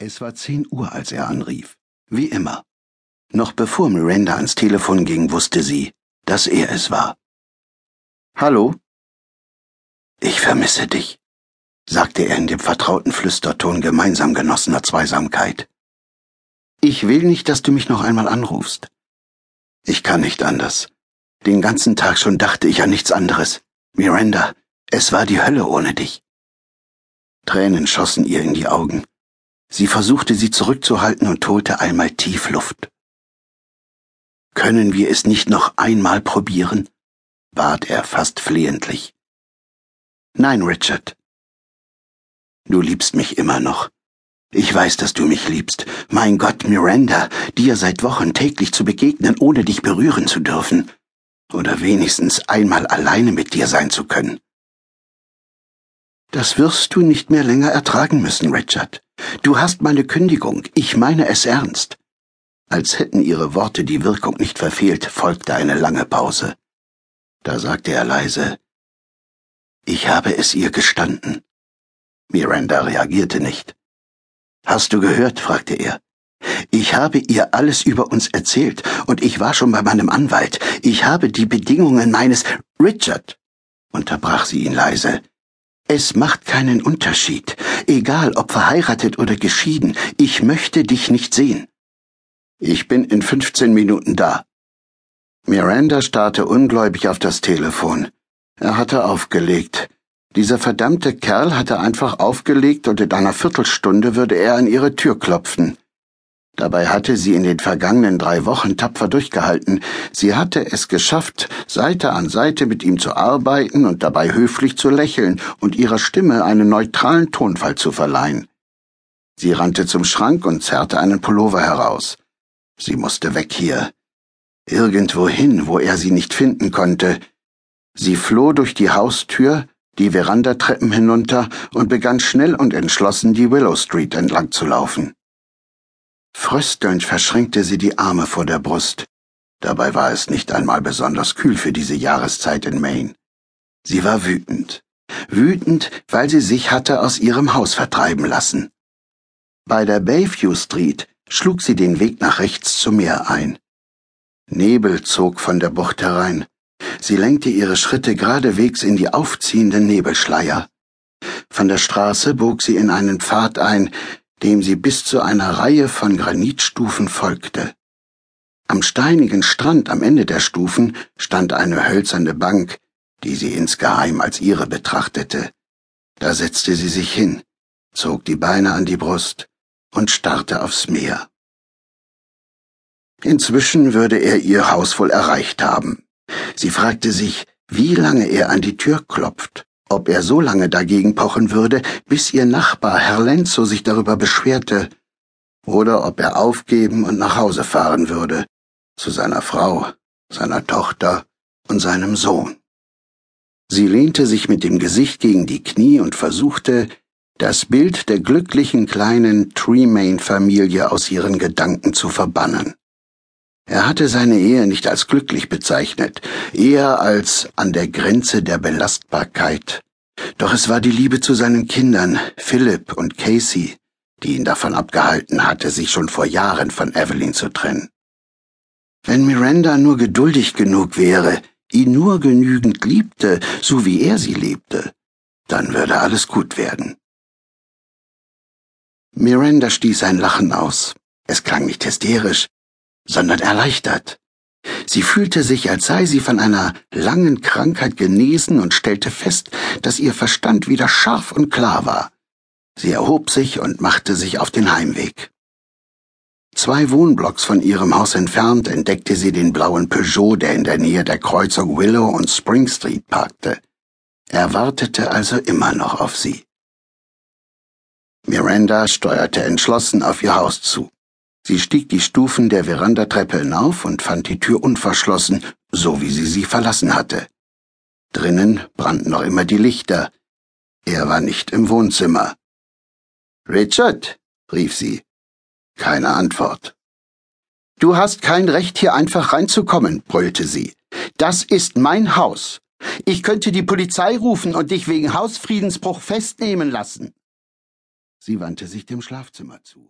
Es war zehn Uhr, als er anrief. Wie immer. Noch bevor Miranda ans Telefon ging, wusste sie, dass er es war. Hallo? Ich vermisse dich, sagte er in dem vertrauten Flüsterton gemeinsam genossener Zweisamkeit. Ich will nicht, dass du mich noch einmal anrufst. Ich kann nicht anders. Den ganzen Tag schon dachte ich an nichts anderes. Miranda, es war die Hölle ohne dich. Tränen schossen ihr in die Augen. Sie versuchte sie zurückzuhalten und holte einmal tief Luft. Können wir es nicht noch einmal probieren? bat er fast flehentlich. Nein, Richard. Du liebst mich immer noch. Ich weiß, dass du mich liebst. Mein Gott, Miranda, dir seit Wochen täglich zu begegnen, ohne dich berühren zu dürfen. Oder wenigstens einmal alleine mit dir sein zu können. Das wirst du nicht mehr länger ertragen müssen, Richard. Du hast meine Kündigung, ich meine es ernst. Als hätten ihre Worte die Wirkung nicht verfehlt, folgte eine lange Pause. Da sagte er leise Ich habe es ihr gestanden. Miranda reagierte nicht. Hast du gehört? fragte er. Ich habe ihr alles über uns erzählt, und ich war schon bei meinem Anwalt. Ich habe die Bedingungen meines Richard, unterbrach sie ihn leise. Es macht keinen Unterschied, egal ob verheiratet oder geschieden, ich möchte dich nicht sehen. Ich bin in 15 Minuten da. Miranda starrte ungläubig auf das Telefon. Er hatte aufgelegt. Dieser verdammte Kerl hatte einfach aufgelegt und in einer Viertelstunde würde er an ihre Tür klopfen. Dabei hatte sie in den vergangenen drei Wochen tapfer durchgehalten. Sie hatte es geschafft, Seite an Seite mit ihm zu arbeiten und dabei höflich zu lächeln und ihrer Stimme einen neutralen Tonfall zu verleihen. Sie rannte zum Schrank und zerrte einen Pullover heraus. Sie musste weg hier. Irgendwohin, wo er sie nicht finden konnte. Sie floh durch die Haustür, die Verandatreppen hinunter und begann schnell und entschlossen die Willow Street entlang zu laufen. Fröstelnd verschränkte sie die Arme vor der Brust. Dabei war es nicht einmal besonders kühl für diese Jahreszeit in Maine. Sie war wütend. Wütend, weil sie sich hatte aus ihrem Haus vertreiben lassen. Bei der Bayview Street schlug sie den Weg nach rechts zum Meer ein. Nebel zog von der Bucht herein. Sie lenkte ihre Schritte geradewegs in die aufziehenden Nebelschleier. Von der Straße bog sie in einen Pfad ein, dem sie bis zu einer Reihe von Granitstufen folgte. Am steinigen Strand am Ende der Stufen stand eine hölzerne Bank, die sie insgeheim als ihre betrachtete. Da setzte sie sich hin, zog die Beine an die Brust und starrte aufs Meer. Inzwischen würde er ihr Haus wohl erreicht haben. Sie fragte sich, wie lange er an die Tür klopft ob er so lange dagegen pochen würde, bis ihr Nachbar Herr Lenzo sich darüber beschwerte, oder ob er aufgeben und nach Hause fahren würde, zu seiner Frau, seiner Tochter und seinem Sohn. Sie lehnte sich mit dem Gesicht gegen die Knie und versuchte, das Bild der glücklichen kleinen Tremaine-Familie aus ihren Gedanken zu verbannen. Er hatte seine Ehe nicht als glücklich bezeichnet, eher als an der Grenze der Belastbarkeit. Doch es war die Liebe zu seinen Kindern, Philip und Casey, die ihn davon abgehalten hatte, sich schon vor Jahren von Evelyn zu trennen. Wenn Miranda nur geduldig genug wäre, ihn nur genügend liebte, so wie er sie liebte, dann würde alles gut werden. Miranda stieß ein Lachen aus. Es klang nicht hysterisch, sondern erleichtert. Sie fühlte sich, als sei sie von einer langen Krankheit genesen und stellte fest, dass ihr Verstand wieder scharf und klar war. Sie erhob sich und machte sich auf den Heimweg. Zwei Wohnblocks von ihrem Haus entfernt entdeckte sie den blauen Peugeot, der in der Nähe der Kreuzung Willow und Spring Street parkte. Er wartete also immer noch auf sie. Miranda steuerte entschlossen auf ihr Haus zu. Sie stieg die Stufen der Verandatreppe hinauf und fand die Tür unverschlossen, so wie sie sie verlassen hatte. Drinnen brannten noch immer die Lichter. Er war nicht im Wohnzimmer. Richard, rief sie. Keine Antwort. Du hast kein Recht, hier einfach reinzukommen, brüllte sie. Das ist mein Haus. Ich könnte die Polizei rufen und dich wegen Hausfriedensbruch festnehmen lassen. Sie wandte sich dem Schlafzimmer zu.